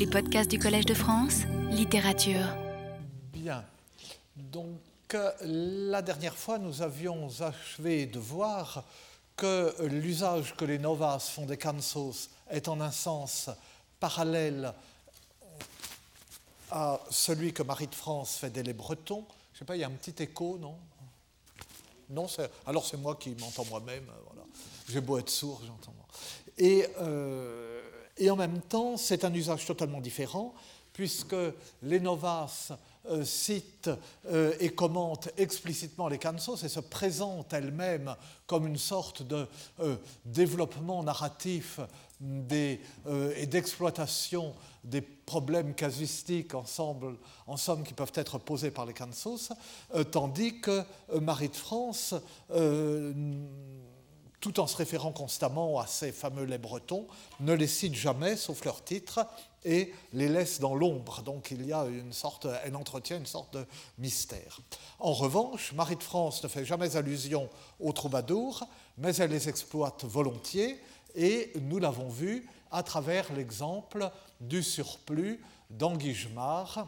Les podcasts du Collège de France, littérature. Bien. Donc, euh, la dernière fois, nous avions achevé de voir que l'usage que les novas font des cansos est en un sens parallèle à celui que Marie de France fait des les Bretons. Je ne sais pas, il y a un petit écho, non? Non, alors c'est moi qui m'entends moi-même. Euh, voilà. J'ai beau être sourd, j'entends. Et, euh, et en même temps, c'est un usage totalement différent, puisque les novas euh, cite euh, et commente explicitement les cansos et se présente elle-même comme une sorte de euh, développement narratif et d'exploitation des problèmes casuistiques ensemble, en somme qui peuvent être posés par les cansos, tandis que Marie de France tout en se référant constamment à ces fameux les bretons, ne les cite jamais, sauf leur titre, et les laisse dans l'ombre. Donc il y a une sorte, elle entretient une sorte de mystère. En revanche, Marie de France ne fait jamais allusion aux troubadours, mais elle les exploite volontiers, et nous l'avons vu à travers l'exemple du surplus d'Anguigemard,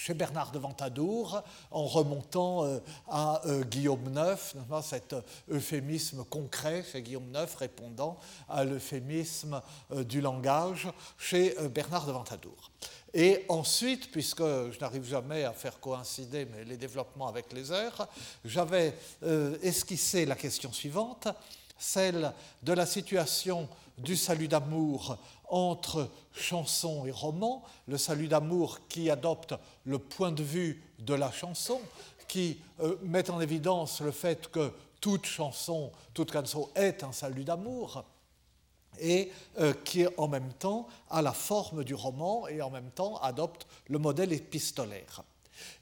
chez Bernard de Ventadour, en remontant euh, à euh, Guillaume IX, cet euh, euphémisme concret chez Guillaume IX répondant à l'euphémisme du langage chez Bernard de Ventadour. Et ensuite, puisque je n'arrive jamais à faire coïncider les développements avec les heures, j'avais esquissé la question suivante, celle de la situation du salut d'amour entre chanson et roman, le salut d'amour qui adopte le point de vue de la chanson, qui euh, met en évidence le fait que toute chanson, toute canson est un salut d'amour, et euh, qui en même temps a la forme du roman et en même temps adopte le modèle épistolaire.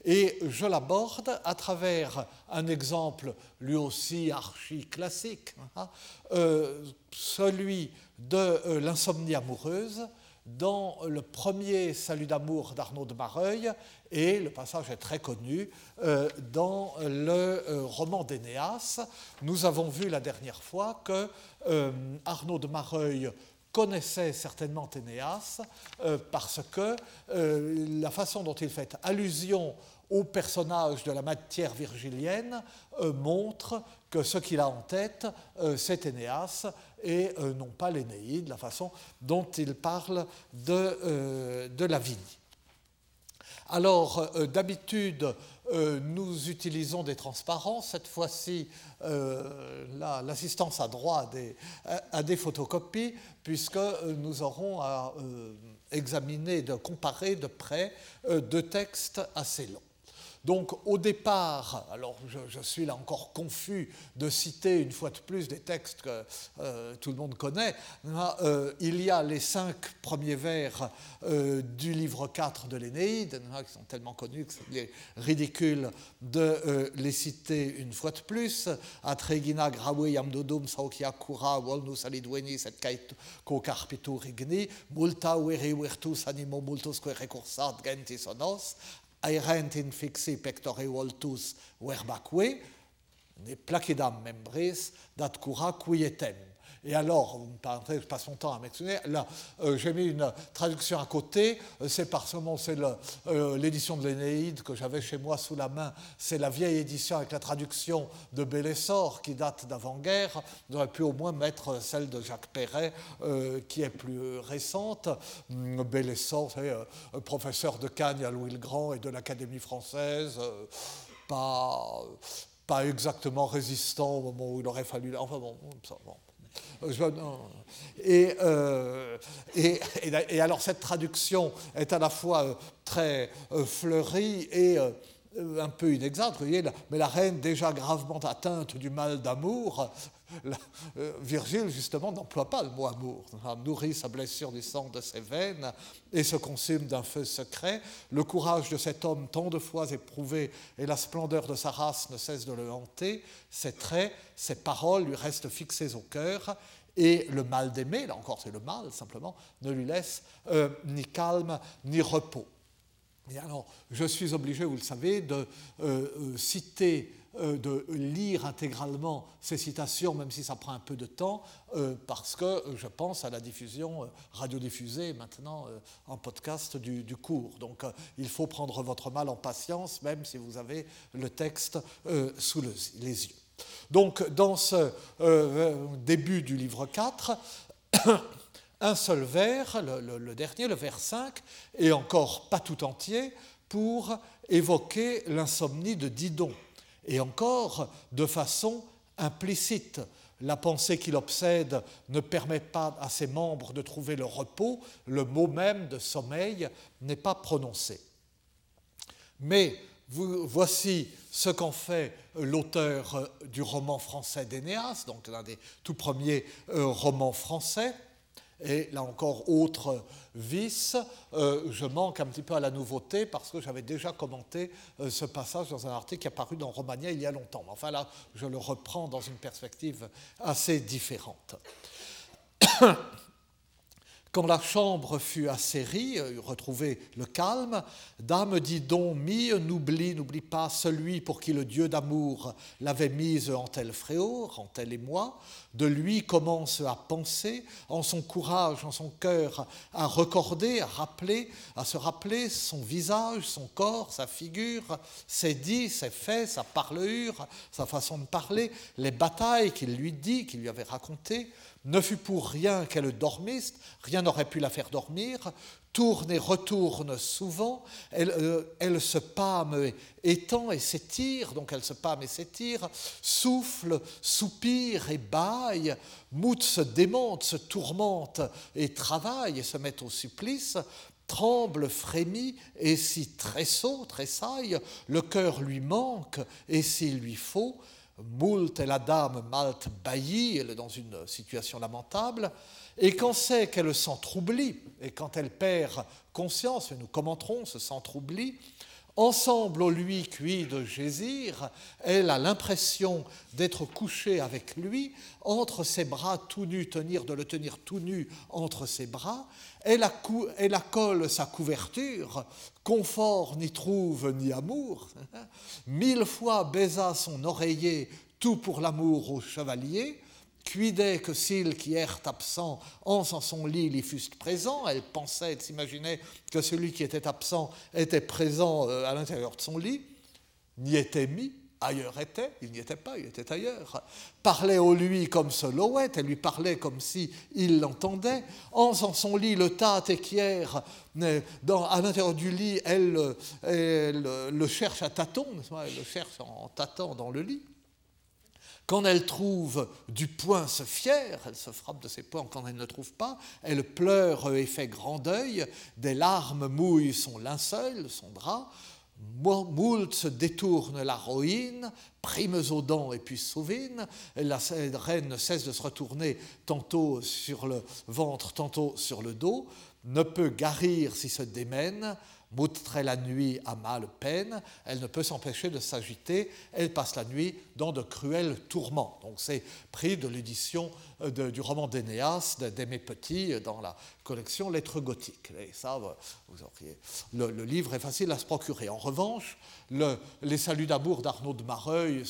Et je l'aborde à travers un exemple lui aussi archi classique, hein, euh, celui de l'insomnie amoureuse, dans le premier Salut d'amour d'Arnaud de Mareuil, et le passage est très connu euh, dans le euh, roman d'Énéas. Nous avons vu la dernière fois que euh, Arnaud de Mareuil connaissait certainement Énéas parce que la façon dont il fait allusion au personnage de la matière virgilienne montre que ce qu'il a en tête, c'est Énéas et euh, non pas l'Énéide, la façon dont il parle de, euh, de la vigne. Alors, euh, nous utilisons des transparences. Cette fois-ci, l'assistance a droit à des, à des, photocopies, puisque nous aurons à examiner, de comparer de près deux textes assez longs. Donc au départ, alors je, suis là encore confus de citer une fois de plus des textes que euh, tout le monde connaît, euh, il y a les cinq premiers vers euh, du livre 4 de l'Énéide, qui sont tellement connus que c'est ridicule de les citer une fois de plus. Atregina grawe yamdodum saukia kura volnus alidweni set ko carpitu rigni, multa veri virtus animo multus que recursat gentis onos, aerentin fixi pectore voltus verbaque, ne placidam membris dat cura quietem. Et alors, vous permettrez, je passe mon temps à m'exprimer, là, euh, j'ai mis une traduction à côté, euh, c'est parce que c'est euh, l'édition de l'Énéide que j'avais chez moi sous la main, c'est la vieille édition avec la traduction de Bélessor qui date d'avant-guerre, j'aurais pu au moins mettre celle de Jacques Perret qui est plus récente. Hum, Bélessor, professeur de Cagnes à Louis le Grand et de l'Académie française, pas, pas exactement résistant au moment où il aurait fallu... Enfin bon, ça, bon. Euh, et, alors cette traduction est à la fois euh, très euh, fleurie et un peu inexacte, mais la reine déjà gravement atteinte du mal d'amour, Virgile justement n'emploie pas le mot amour, nourrit sa blessure du sang de ses veines et se consume d'un feu secret. Le courage de cet homme tant de fois éprouvé et la splendeur de sa race ne cessent de le hanter. Ses traits, ses paroles lui restent fixés au cœur et le mal d'aimer, là encore c'est le mal simplement, ne lui laisse euh, ni calme ni repos. Et alors, je suis obligé, vous le savez, de euh, euh, citer euh, de lire intégralement ces citations, même si ça prend un peu de temps, euh, parce que je pense à la diffusion radiodiffusée maintenant en podcast du, cours. Donc il faut prendre votre mal en patience, même si vous avez le texte sous les yeux. Donc dans ce début du livre 4, un seul vers, le, dernier, le vers 5, et encore pas tout entier, pour évoquer l'insomnie de Didon, et encore de façon implicite. La pensée qui l'obsède ne permet pas à ses membres de trouver le repos, le mot même de sommeil n'est pas prononcé. Mais voici ce qu'en fait l'auteur du roman français d'Énéas, donc l'un des tout premiers euh, romans français, et là encore, autre vice, euh, je manque un petit peu à la nouveauté parce que j'avais déjà commenté euh, ce passage dans un article qui est apparu dans Romania il y a longtemps. Enfin là, je le reprends dans une perspective assez différente. Quand la chambre fut assérie, euh, retrouvé le calme, Dame dit donc, mi, n'oublie, n'oublie pas celui pour qui le Dieu d'amour l'avait mise en tel fréau, en tel émoi, de lui commence à penser, en son courage, en son cœur, à recorder, à rappeler, à se rappeler son visage, son corps, sa figure, ses dits, ses faits, sa parlure, sa façon de parler, les batailles qu'il lui dit, qu'il lui avait racontées, ne fut pour rien qu'elle dormisse, rien n'aurait pu la faire dormir, tourne et retourne souvent, elle, euh, se pâme et étend et s'étire, donc elle se pâme et s'étire, souffle, soupire et baille, Mout se démonte, se tourmente et travaille et se met au supplice, tremble, frémit, et si tressaut, tressaille, le cœur lui manque, et s'il lui faut, Moult et la dame Malte baillit, elle est dans une situation lamentable, et quand c'est qu'elle s'entroublit, et quand elle perd conscience, et nous commenterons ce s'entroublit, ensemble au lui cuit de Gésir, elle a l'impression d'être couchée avec lui, entre ses bras tout nus, tenir, de le tenir tout nu entre ses bras, elle, accole sa couverture, confort n'y trouve ni amour, mille fois baisa son oreiller, tout pour l'amour au chevalier, cuidait que s'il qui ert absent, en son lit, l'y fussent présent, elle pensait, elle s'imaginait que celui qui était absent était présent euh, à l'intérieur de son lit, n'y était mis, ailleurs était, il n'y était pas, il était ailleurs. Parlait au lui comme louette, elle lui parlait comme si il l'entendait. En son lit, le tas équière, à l'intérieur du lit, elle, le cherche à tâtons, elle le cherche en tâtant dans le lit. Quand elle trouve du poing se fière, elle se frappe de ses poings quand elle ne trouve pas, elle pleure et fait grand deuil, des larmes mouillent son linceul, son drap, Moult se détourne la ruine, primes aux dents et puis souvine. La reine ne cesse de se retourner tantôt sur le ventre, tantôt sur le dos, ne peut guérir si se démène, moutrait la nuit à mal peine, elle ne peut s'empêcher de s'agiter, elle passe la nuit dans de cruels tourments. Donc c'est pris de l'édition euh, du roman d'Énéas d'Aimé Petit euh, dans la collection Lettres gothiques. Ça, vous auriez... le, livre est facile à se procurer. En revanche, les saluts d'amour d'Arnaud de Mareuil,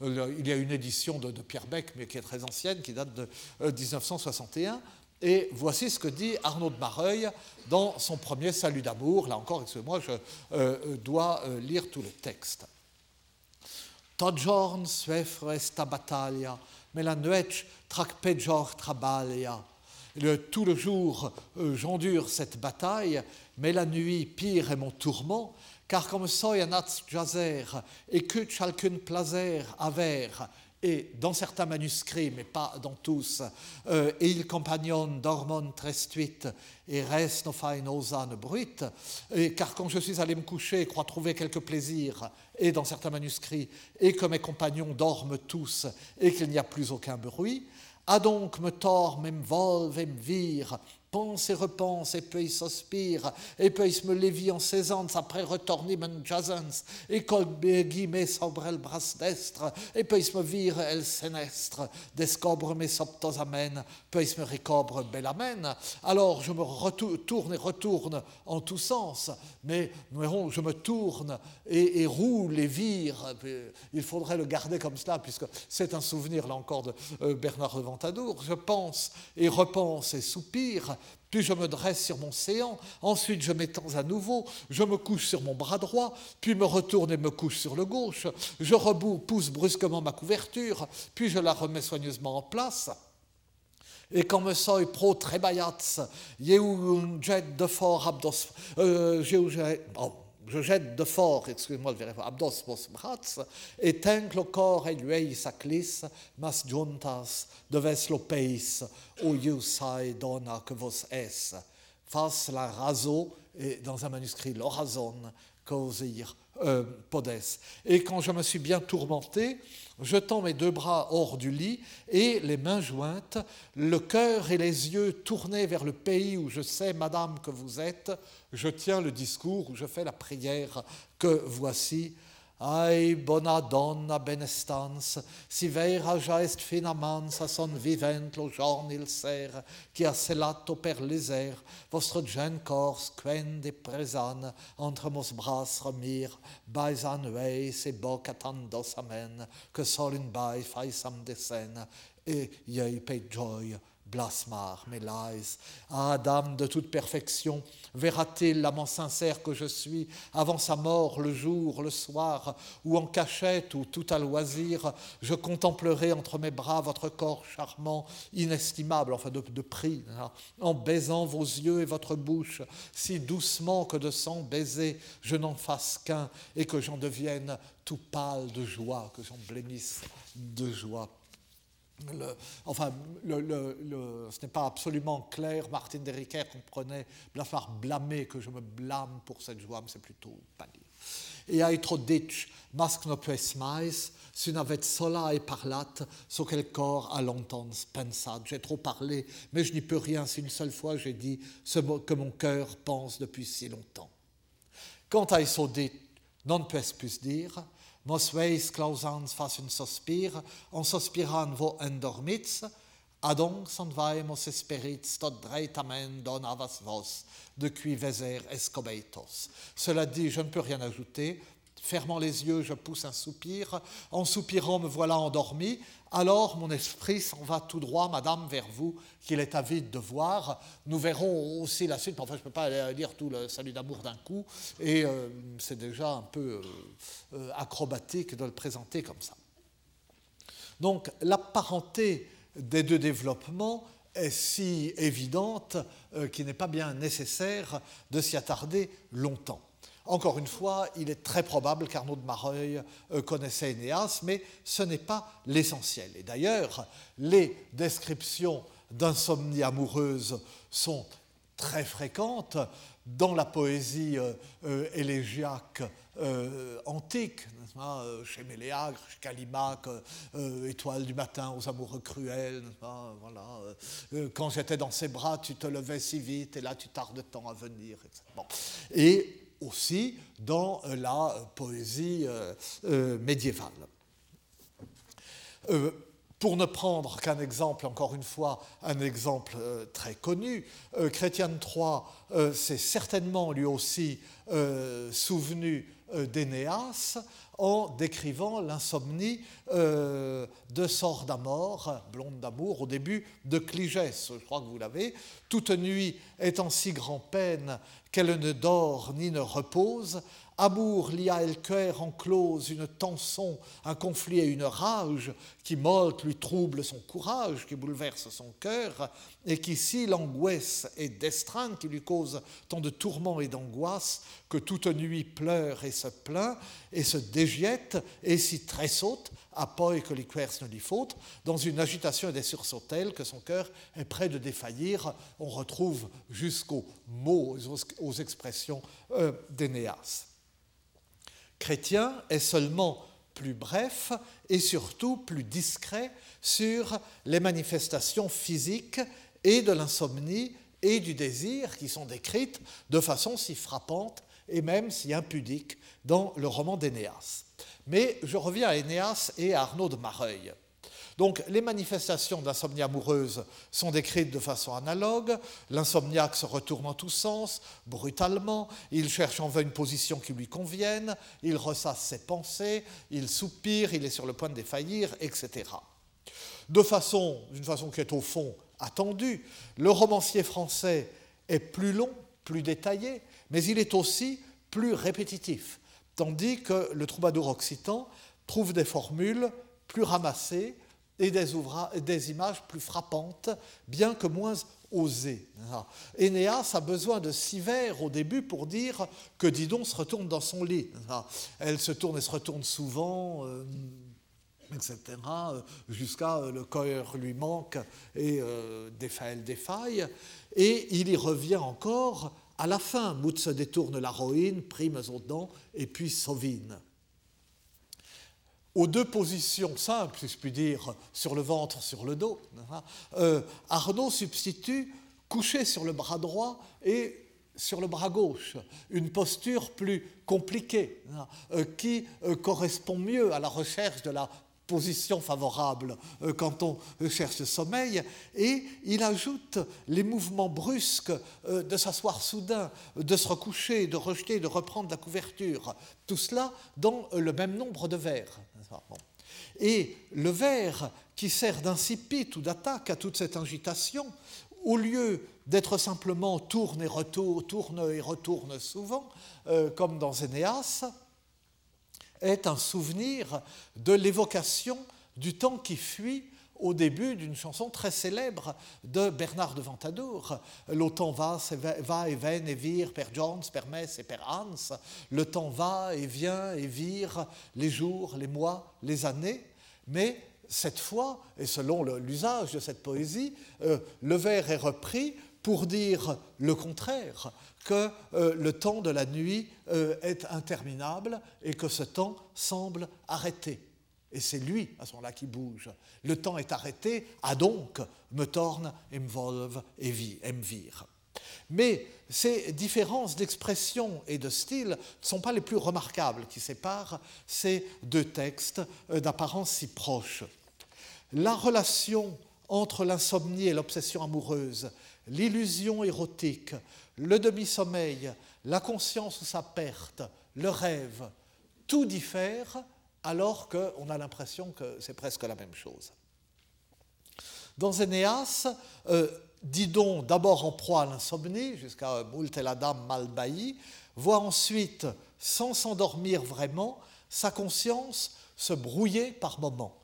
il y a une édition de, Pierre Beck, mais qui est très ancienne, qui date de 1961. Euh, et voici ce que dit Arnaud de Mareuil dans son premier Salut d'amour. Là encore, excusez-moi, je euh, dois euh, lire tout le texte. Suefre battaglia, mais la tout le jour, euh, j'endure cette bataille, mais la nuit, pire est mon tourment, car comme soy un jazer, et que chalcun placer aver, et dans certains manuscrits, mais pas dans tous, euh, il compagnon dormon trestuit et res no fai osan bruit, et car quand je suis allé me coucher, crois trouver quelque plaisir, et dans certains manuscrits, et que mes compagnons dorment tous, et qu'il n'y a plus aucun bruit, a donc me tor, me volve, me vire, pense et repense, et puis sospire, et puis me levi en saisons, après retorni men jazens, et col guillemets sobre el bras destre, et puis me vire el senestre, descobre mes soptos amen, puis me recobre belamen. Alors je me retourne et retourne en tous sens, mais je me tourne et, et roule et vire. Il faudrait le garder comme cela, puisque c'est un souvenir, là encore, de euh, Bernard de Ventadour. Je pense et repense et soupire, puis je me dresse sur mon séant, ensuite je m'étends à nouveau, je me couche sur mon bras droit, puis me retourne et me couche sur le gauche, je repousse brusquement ma couverture, puis je la remets soigneusement en place. Et quand me soy pro trebayats, un jet de fort abdos, euh, je jette de fort, excusez-moi le abdos vos bras, et tenc le corps et lui sa clisse, mas juntas deves lo peis, o sai donna que vos es. Face la raso, et dans un manuscrit l'orazon, causir euh. Et quand je me suis bien tourmenté, je tends mes deux bras hors du lit et les mains jointes, le cœur et les yeux tournés vers le pays où je sais, Madame, que vous êtes, je tiens le discours où je fais la prière que voici. Ai, bona donna benestans, si vera ja est finamans a son vivent lo jorn il ser, qui a celato per liser, vostre gen cors quen de presan, entre mos bras remir, baisan veis e boc attandos amen, que sol in bai fai sam desen, e iei pe joy blasmar, Mélise. Ah, dame de toute perfection, verra-t-il l'amant sincère que je suis avant sa mort, le jour, le soir, ou en cachette, ou tout à loisir, je contemplerai entre mes bras votre corps charmant, inestimable, enfin de, prix, hein, en baisant vos yeux et votre bouche, si doucement que de sang baiser je n'en fasse qu'un, et que j'en devienne tout pâle de joie, que j'en blêmisse de joie enfin, ce n'est pas absolument clair. Martin Derricker comprenait Blafar blâmer que je me blâme pour cette joie, mais c'est plutôt pas dire. Et a trop ditch, masque no pes mais, si n'avait sola et parlat, so quel corps a longtemps pensat. J'ai trop parlé, mais je n'y peux rien si une seule fois j'ai dit ce que mon cœur pense depuis si longtemps. Quant à eso dit, non peux plus dire, Mos veis clausans fas un sospir, on sospiran vo endormits, adonc sont vaemos esperits tot dreitamen don avas vos, de qui veser escobeitos. Cela dit, je ne peux rien ajouter, Fermant les yeux, je pousse un soupir. En soupirant, me voilà endormi. Alors mon esprit s'en va tout droit, madame, vers vous, qu'il est avide de voir. Nous verrons aussi la suite. Enfin, je ne peux pas lire tout le salut d'amour d'un coup. Et euh, c'est déjà un peu euh, euh, acrobatique de le présenter comme ça. Donc, la parenté des deux développements est si évidente qu'il n'est pas bien nécessaire de s'y attarder longtemps. Encore une fois, il est très probable qu'Arnaud de Mareuil euh, connaissait Énéas, mais ce n'est pas l'essentiel. Et d'ailleurs, les descriptions d'insomnie amoureuse sont très fréquentes dans la poésie euh, euh, élégiaque antique, chez Méléagre, chez Calimaque, Étoile du matin aux amoureux cruels, voilà, quand j'étais dans ses bras, tu te levais si vite, et là tu tardes tant à venir. Aussi dans euh, la euh, poésie euh, médiévale. pour ne prendre qu'un exemple, encore une fois, un exemple très connu, Chrétien III s'est certainement lui aussi souvenu d'Énéas en décrivant l'insomnie euh, de Sort d'Amor, blonde d'amour, au début de Cligès, je crois que vous l'avez. Toute nuit est en si grand peine qu'elle ne dort ni ne repose, Amour lia el cœur enclose une tension, un conflit et une rage qui molte lui trouble son courage, qui bouleverse son cœur, et qui, si l'angoisse est d'estreinte, qui lui cause tant de tourments et d'angoisse, que toute nuit pleure et se plaint, et se dégiette, et si très saute, à poi que l'Iquers ne lui faute, dans une agitation et des sursauts tels que son cœur est près de défaillir. On retrouve jusqu'aux mots, aux, expressions euh, d'Énéas chrétien est seulement plus bref et surtout plus discret sur les manifestations physiques et de l'insomnie et du désir qui sont décrites de façon si frappante et même si impudique dans le roman d'Énéas. Mais je reviens à Énéas et à Arnaud de Mareuil. Donc les manifestations d'insomnie amoureuse sont décrites de façon analogue. L'insomniaque se retourne en tous sens, brutalement, il cherche en vain une position qui lui convienne, il ressasse ses pensées, il soupire, il est sur le point de défaillir, etc. De façon, d'une façon qui est au fond attendue, le romancier français est plus long, plus détaillé, mais il est aussi plus répétitif, tandis que le troubadour occitan trouve des formules plus ramassées et des, images plus frappantes, bien que moins osées. Énéas a besoin de six vers au début pour dire que Didon se retourne dans son lit. Elle se tourne et se retourne souvent. Euh, etc., jusqu'à euh, le cœur lui manque et euh, elle défaille. Et il y revient encore à la fin, Mout se détourne la primes aux dents, et puis Sauvine. Aux deux positions simples, si je puis dire, sur le ventre, sur le dos, hein, euh, Arnaud substitue couché sur le bras droit et sur le bras gauche, une posture plus compliquée, hein, euh, qui euh, correspond mieux à la recherche de la position favorable quand on cherche le sommeil, et il ajoute les mouvements brusques de s'asseoir soudain, de se recoucher, de rejeter, de reprendre la couverture, tout cela dans le même nombre de vers. Et le vers qui sert d'incipit ou d'attaque à toute cette agitation, au lieu d'être simplement tourne et retourne, tourne et retourne souvent, euh, comme dans Énéas, est un souvenir de l'évocation du temps qui fuit au début d'une chanson très célèbre de Bernard de Ventadour. Le temps va, va et vient et vire, Père Jones, Père Mess et Père Hans. Le temps va et vient et vire les jours, les mois, les années. Mais cette fois, et selon l'usage de cette poésie, euh, le vers est repris pour dire le contraire, que euh, le temps de la nuit euh, est interminable et que ce temps semble arrêté. Et c'est lui, à ce moment-là, qui bouge. Le temps est arrêté, a donc me torne, volve et vire. Mais ces différences d'expression et de style ne sont pas les plus remarquables qui séparent ces deux textes euh, d'apparence si proches. La relation entre l'insomnie et l'obsession amoureuse, l'illusion érotique, le demi-sommeil, la conscience ou sa perte, le rêve, tout diffère alors qu'on a l'impression que c'est presque la même chose. Dans Énéas, euh, Didon, d'abord en proie à l'insomnie, jusqu'à Moult et la dame mal voit ensuite, sans s'endormir vraiment, sa conscience se brouiller par moments,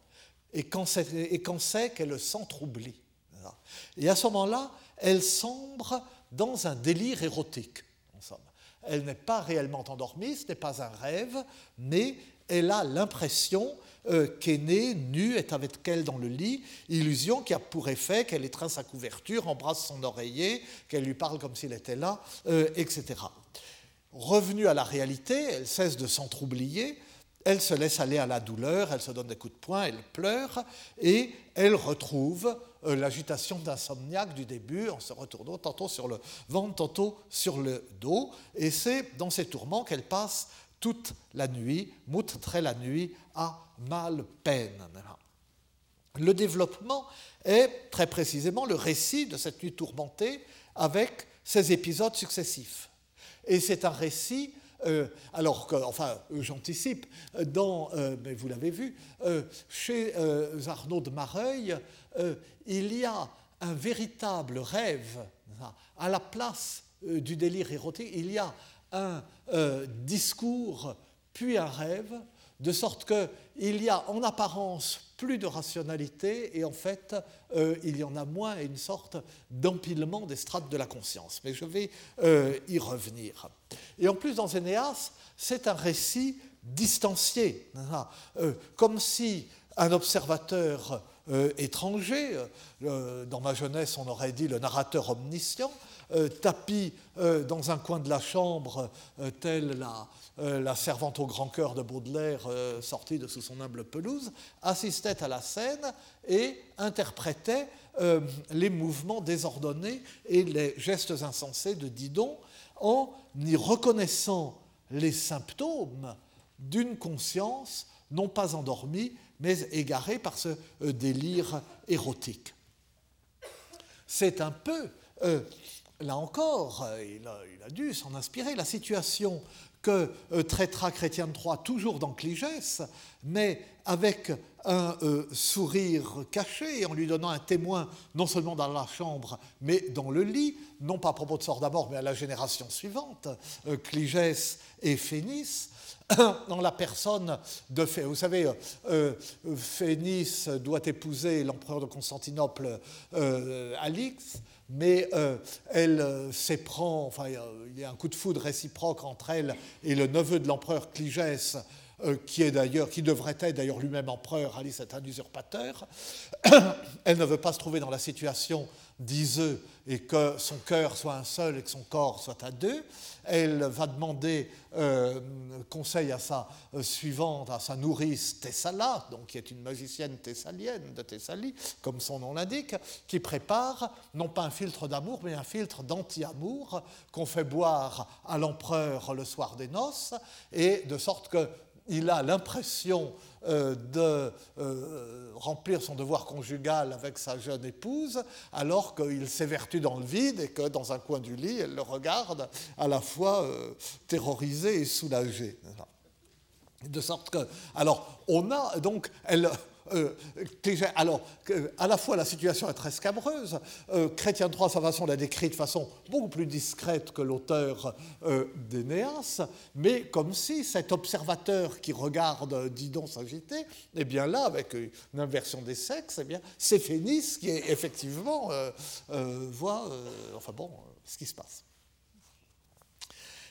et quand c'est qu'elle s'entroublit. Et à ce moment-là, elle sombre dans un délire érotique, en somme. Elle n'est pas réellement endormie, ce n'est pas un rêve, mais elle a l'impression euh, qu'Aînée, nue, est avec elle dans le lit, illusion qui a pour effet qu'elle étreint sa couverture, embrasse son oreiller, qu'elle lui parle comme s'il était là, euh, etc. Revenue à la réalité, elle cesse de s'entroublir, elle se laisse aller à la douleur, elle se donne des coups de poing, elle pleure, et elle retrouve euh, l'agitation d'insomniaque du début en se retournant tantôt sur le ventre, tantôt sur le dos. Et c'est dans ces tourments qu'elle passe toute la nuit, très la nuit, à mal peine. Le développement est très précisément le récit de cette nuit tourmentée avec ces épisodes successifs. Et c'est un récit euh, alors que, enfin, j'anticipe, dans, euh, mais vous l'avez vu, chez Arnaud de Mareuil, il y a un véritable rêve à la place euh, du délire érotique. Il y a un euh, discours puis un rêve, de sorte qu'il y a en apparence plus de rationalité et en fait euh, il y en a moins une sorte d'empilement des strates de la conscience. Mais je vais y revenir. Et en plus dans Énéas, c'est un récit distancié, hein, comme si un observateur euh, étranger. Euh, dans ma jeunesse, on aurait dit le narrateur omniscient. Tapis dans un coin de la chambre, telle la, servante au grand cœur de Baudelaire sortie de sous son humble pelouse, assistait à la scène et interprétait les mouvements désordonnés et les gestes insensés de Didon en y reconnaissant les symptômes d'une conscience non pas endormie, mais égarée par ce euh, délire érotique. C'est un peu, euh, là encore, euh, il, a, dû s'en inspirer, la situation que traitera Chrétien de Troyes toujours dans Cligès, mais avec un sourire caché, en lui donnant un témoin non seulement dans la chambre, mais dans le lit, non pas à propos de sort d'abord, mais à la génération suivante, Cligès et Phénice, dans la personne de Phénice. Vous savez, euh, euh, Phénice doit épouser l'empereur de Constantinople, euh, Alix, mais elle s'éprend, enfin, il y a un coup de foudre réciproque entre elle et le neveu de l'empereur Cligès, qui est d'ailleurs, qui devrait être d'ailleurs lui-même empereur, Alice est un usurpateur. Elle ne veut pas se trouver dans la situation d'Iseux et que son cœur soit un seul et que son corps soit à deux. Elle va demander euh, conseil à sa euh, suivante, à sa nourrice Thessala, donc qui est une magicienne thessalienne de Thessalie, comme son nom l'indique, qui prépare non pas un filtre d'amour, mais un filtre d'anti-amour qu'on fait boire à l'empereur le soir des noces, et de sorte qu'il a l'impression euh, de euh, remplir son devoir conjugal avec sa jeune épouse, alors qu'il s'évertue dans le vide et que dans un coin du lit, elle le regarde à la fois euh, terrorisé et soulagé. De sorte que, alors, on a donc, elle, euh, alors, à la fois la situation est très scabreuse, euh, Chrétien III, sa façon l'a décrit de façon beaucoup plus discrète que l'auteur euh, d'Énéas, mais comme si cet observateur qui regarde Didon s'agiter, eh bien là, avec une inversion des sexes, eh bien, c'est Phénice qui effectivement voit, enfin bon, ce qui se passe.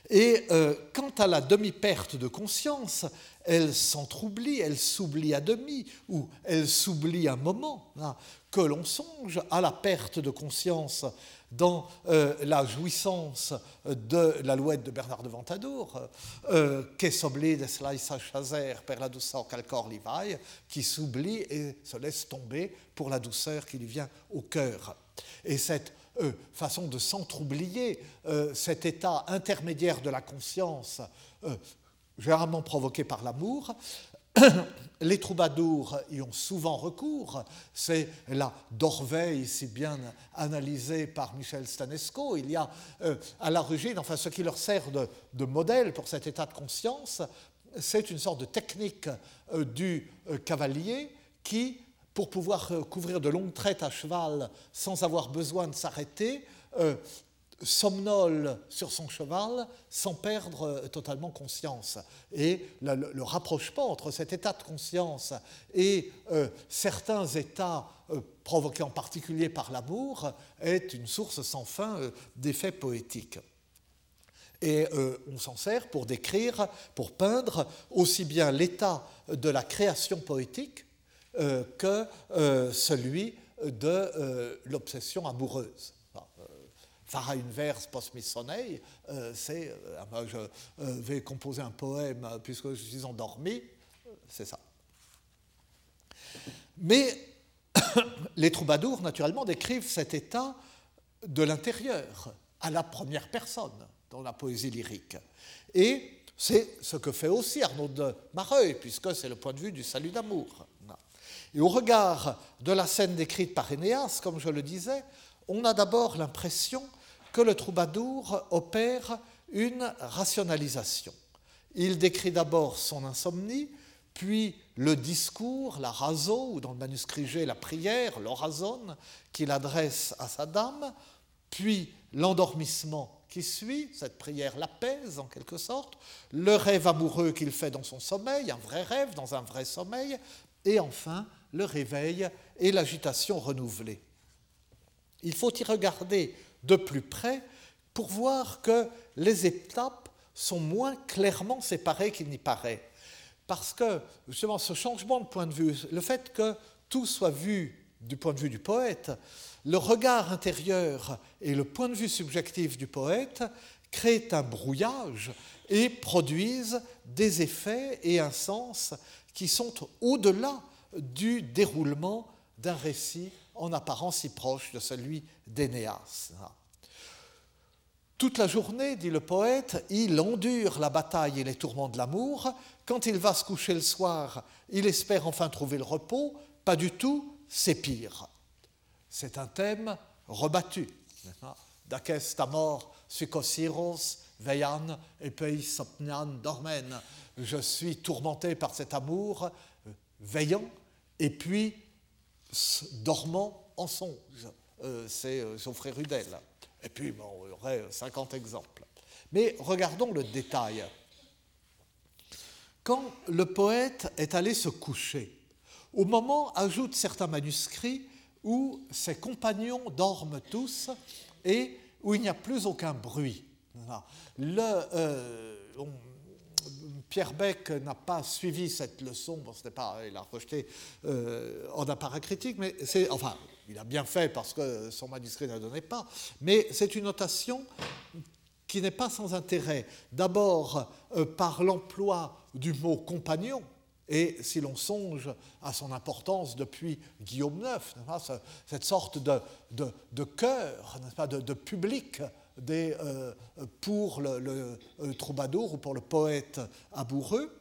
Et quant à la demi-perte de conscience, elle s'entroublie, elle s'oublie à demi, ou elle s'oublie un moment, hein, que l'on songe à la perte de conscience dans euh, la jouissance de l'alouette de Bernard de Ventadour, euh, che s'oblide slaisa chaser per la douceur qu'al corps vaille, qui s'oublie et se laisse tomber pour la douceur qui lui vient au cœur. Et cette euh, façon de s'entroublir, cet état intermédiaire de la conscience, généralement provoqués par l'amour. Les troubadours y ont souvent recours. C'est la Dorveille, si bien analysée par Michel Stanesco. Il y a euh, à l'origine, enfin, ce qui leur sert de, modèle pour cet état de conscience, c'est une sorte de technique euh, du euh, cavalier qui, pour pouvoir couvrir de longues traites à cheval sans avoir besoin de s'arrêter, somnole sur son cheval sans perdre euh, totalement conscience. Et le, rapprochement entre cet état de conscience et euh, certains états euh, provoqués en particulier par l'amour est une source sans fin d'effets poétiques. Et on s'en sert pour décrire, pour peindre aussi bien l'état de la création poétique que celui de l'obsession amoureuse. Fara verse post mis soleil, euh, c'est euh, ah, je euh, vais composer un poème puisque je suis endormi, c'est ça. Mais les troubadours, naturellement, décrivent cet état de l'intérieur, à la première personne, dans la poésie lyrique. Et c'est ce que fait aussi Arnaud de Mareuil, puisque c'est le point de vue du salut d'amour. Et au regard de la scène décrite par Énéas, comme je le disais, on a d'abord l'impression que le troubadour opère une rationalisation. Il décrit d'abord son insomnie, puis le discours, la raso, ou dans le manuscrit G, la prière, l'orazone, qu'il adresse à sa dame, puis l'endormissement qui suit, cette prière l'apaise en quelque sorte, le rêve amoureux qu'il fait dans son sommeil, un vrai rêve dans un vrai sommeil, et enfin le réveil et l'agitation renouvelée. Il faut y regarder de plus près pour voir que les étapes sont moins clairement séparées qu'il n'y paraît. Parce que justement ce changement de point de vue, le fait que tout soit vu du point de vue du poète, le regard intérieur et le point de vue subjectif du poète créent un brouillage et produisent des effets et un sens qui sont au-delà du déroulement d'un récit en apparence si proche de celui d'Énéas. Toute la journée, dit le poète, il endure la bataille et les tourments de l'amour. Quand il va se coucher le soir, il espère enfin trouver le repos. Pas du tout, c'est pire. C'est un thème rebattu. D'aquest amor psychosiros veian et sopnian dormen. Je suis tourmenté par cet amour veillant et puis dormant en songe. Euh, c'est euh, Geoffrey Rudel. Et puis, il y aurait 50 exemples. Mais regardons le détail. Quand le poète est allé se coucher, au moment, ajoute certains manuscrits, où ses compagnons dorment tous et où il n'y a plus aucun bruit. Le, euh, Pierre Beck n'a pas suivi cette leçon, bon, pas, il a rejeté euh, en appareil critique, mais enfin, il a bien fait parce que son manuscrit ne donnait pas, mais c'est une notation qui n'est pas sans intérêt. D'abord euh, par l'emploi du mot compagnon, et si l'on songe à son importance depuis Guillaume IX, cette sorte de, de, de cœur, pas, de, de, public des, euh, pour le, le, troubadour ou pour le poète amoureux,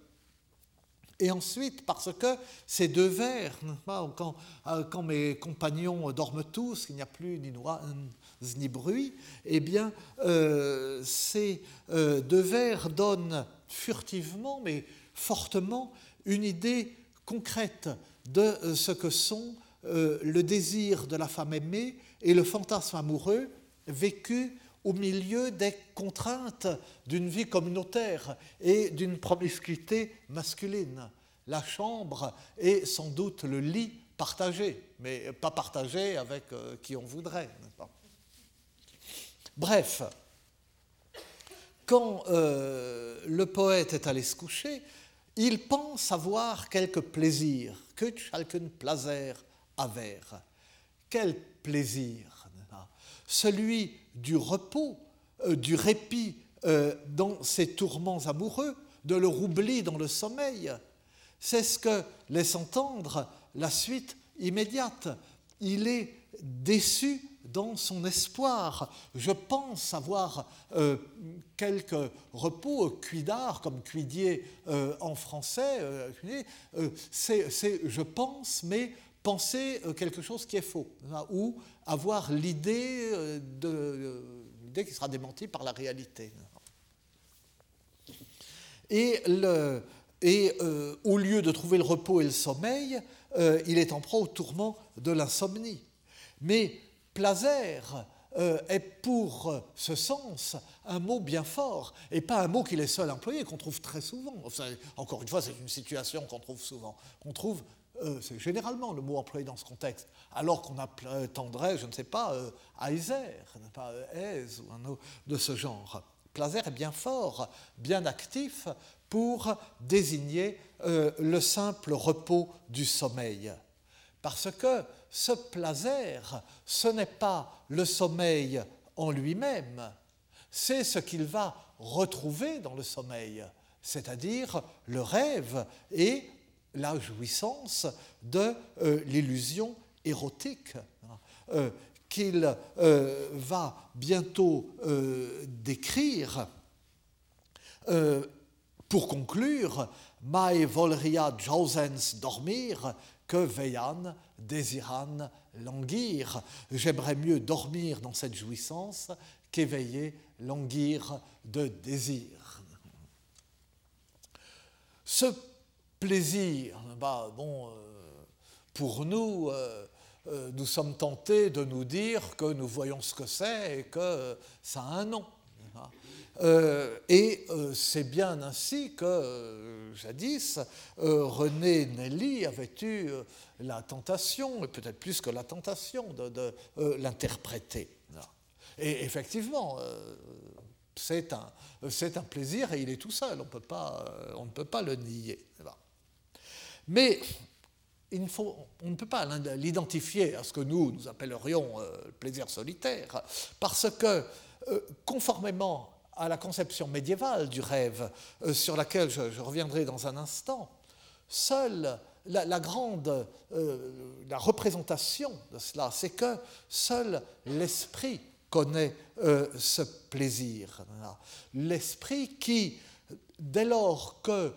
et ensuite, parce que ces deux vers, quand, euh, quand, mes compagnons dorment tous, il n'y a plus ni noix ni bruit, eh bien, euh, ces euh, deux vers donnent furtivement, mais fortement, une idée concrète de ce que sont le désir de la femme aimée et le fantasme amoureux vécu au milieu des contraintes d'une vie communautaire et d'une promiscuité masculine. La chambre est sans doute le lit partagé, mais pas partagé avec euh, qui on voudrait. Bref, quand euh, le poète est allé se coucher, il pense avoir quelque plaisir, que chacun plaisir aver. Quel plaisir Celui du repos, euh, du répit euh, dans ses tourments amoureux, de le roubli dans le sommeil. C'est ce que laisse entendre la suite immédiate. Il est déçu dans son espoir. Je pense avoir euh, quelques repos, cuidard, comme cuidier en français, c'est je pense, mais penser quelque chose qui est faux, ou avoir l'idée euh, de, qui sera démentie par la réalité. Et, le, et euh, au lieu de trouver le repos et le sommeil, euh, il est en proie au tourment de l'insomnie. Mais plaser est pour ce sens un mot bien fort, et pas un mot qu'il est seul employé, qu'on trouve très souvent. encore une fois, c'est une situation qu'on trouve souvent. On trouve euh, c'est généralement le mot employé dans ce contexte, alors qu'on attendrait, je ne sais pas, euh, pas euh, ou un autre de ce genre. Plaser est bien fort, bien actif pour désigner le simple repos du sommeil. Parce que ce plaser, ce n'est pas le sommeil en lui-même, c'est ce qu'il va retrouver dans le sommeil, c'est-à-dire le rêve et la jouissance de euh, l'illusion érotique euh, qu'il euh, va bientôt décrire pour conclure Mai volria jausens dormir que veillan désiran languir. J'aimerais mieux dormir dans cette jouissance qu'éveiller languir de désir. Ce plaisir. Bah, bon, euh, pour nous, euh, euh, nous sommes tentés de nous dire que nous voyons ce que c'est et que ça a un nom. et c'est bien ainsi que, jadis, René Nelly avait eu la tentation, et peut-être plus que la tentation, de, l'interpréter. Et effectivement, c'est un, plaisir et il est tout seul, on ne peut pas le nier. Mais on ne peut pas l'identifier à ce que nous, nous appellerions euh, plaisir solitaire, parce que, euh, conformément à la conception médiévale du rêve, euh, sur laquelle je, reviendrai dans un instant, seule la, grande la représentation de cela, c'est que seul l'esprit connaît ce plaisir. L'esprit qui, dès lors que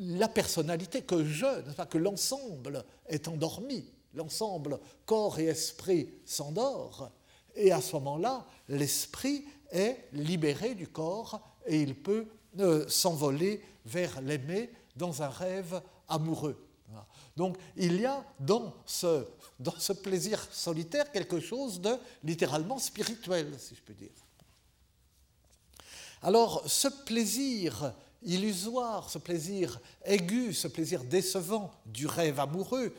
la personnalité, que je, pas, que l'ensemble est endormi, l'ensemble corps et esprit s'endort, et à ce moment-là, l'esprit est libéré du corps et il peut euh, s'envoler vers l'aimé dans un rêve amoureux. Donc il y a dans ce, dans ce plaisir solitaire quelque chose de littéralement spirituel, si je peux dire. Alors ce plaisir illusoire, ce plaisir aigu, ce plaisir décevant du rêve amoureux,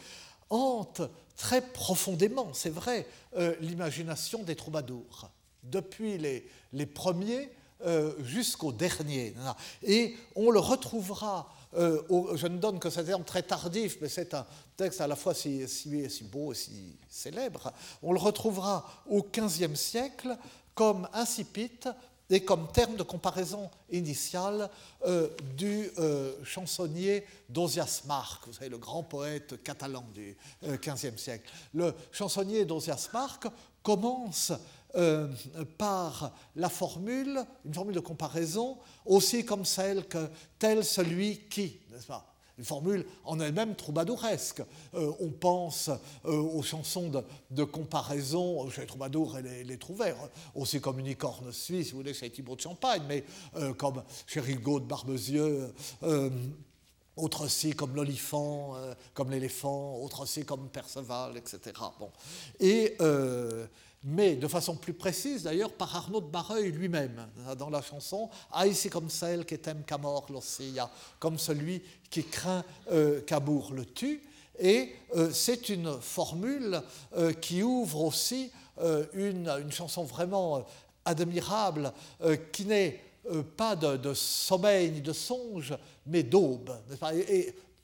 hante très profondément, c'est vrai, euh, l'imagination des troubadours, depuis les, les premiers euh, jusqu'aux derniers. Et on le retrouvera, euh, je ne donne que cet terme très tardif, mais c'est un texte à la fois si, beau et si célèbre, on le retrouvera au XVe siècle comme incipit et comme terme de comparaison initial euh, du euh, chansonnier d'Ozias Marc, vous savez, le grand poète catalan du XVe euh, siècle. Le chansonnier d'Ozias Marc commence par la formule, une formule de comparaison, aussi comme celle que tel celui qui, n'est-ce pas? Une formule en elle-même troubadouresque. Euh, on pense euh, aux chansons de, comparaison chez les troubadours et les, trouvères, aussi comme Unicorne suisse, si vous voulez, chez Thibaut de Champagne, mais euh, comme chez Rigaud de Barbezieux, autre aussi comme l'olifant, comme l'éléphant, autre aussi comme Perceval, etc. Bon. Et mais de façon plus précise d'ailleurs par Arnaud de Barreuil lui-même dans la chanson Aïe comme celle qui t'aime mort l'océan, comme celui qui craint euh, qu'Abour le tue. Et euh, c'est une formule euh, qui ouvre aussi une, une, chanson vraiment admirable qui n'est pas de, sommeil ni de songe, mais d'aube.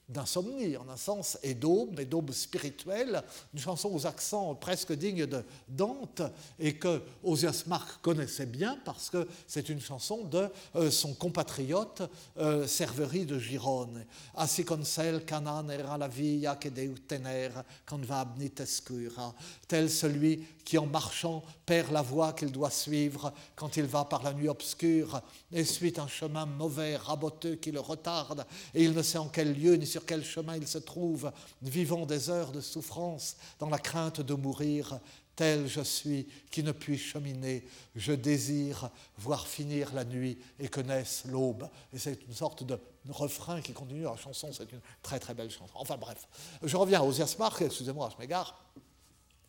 D'insomnie en un sens, et d'aube, mais d'aube spirituelle, une chanson aux accents presque dignes de Dante, et que Osias Marc connaissait bien parce que c'est une chanson de euh, son compatriote euh, Serverie de Girone. Assi con cel canan era la via che deu tener quand va escura, tel celui qui en marchant perd la voie qu'il doit suivre quand il va par la nuit obscure, et suit un chemin mauvais, raboteux qui le retarde, et il ne sait en quel lieu ni sur quel chemin il se trouve, vivant des heures de souffrance dans la crainte de mourir. Tel je suis qui ne puis cheminer, je désire voir finir la nuit et que l'aube. Et c'est une sorte de refrain qui continue la chanson, c'est une très très belle chanson. Enfin bref, je reviens aux Marc, excusez-moi, je m'égare.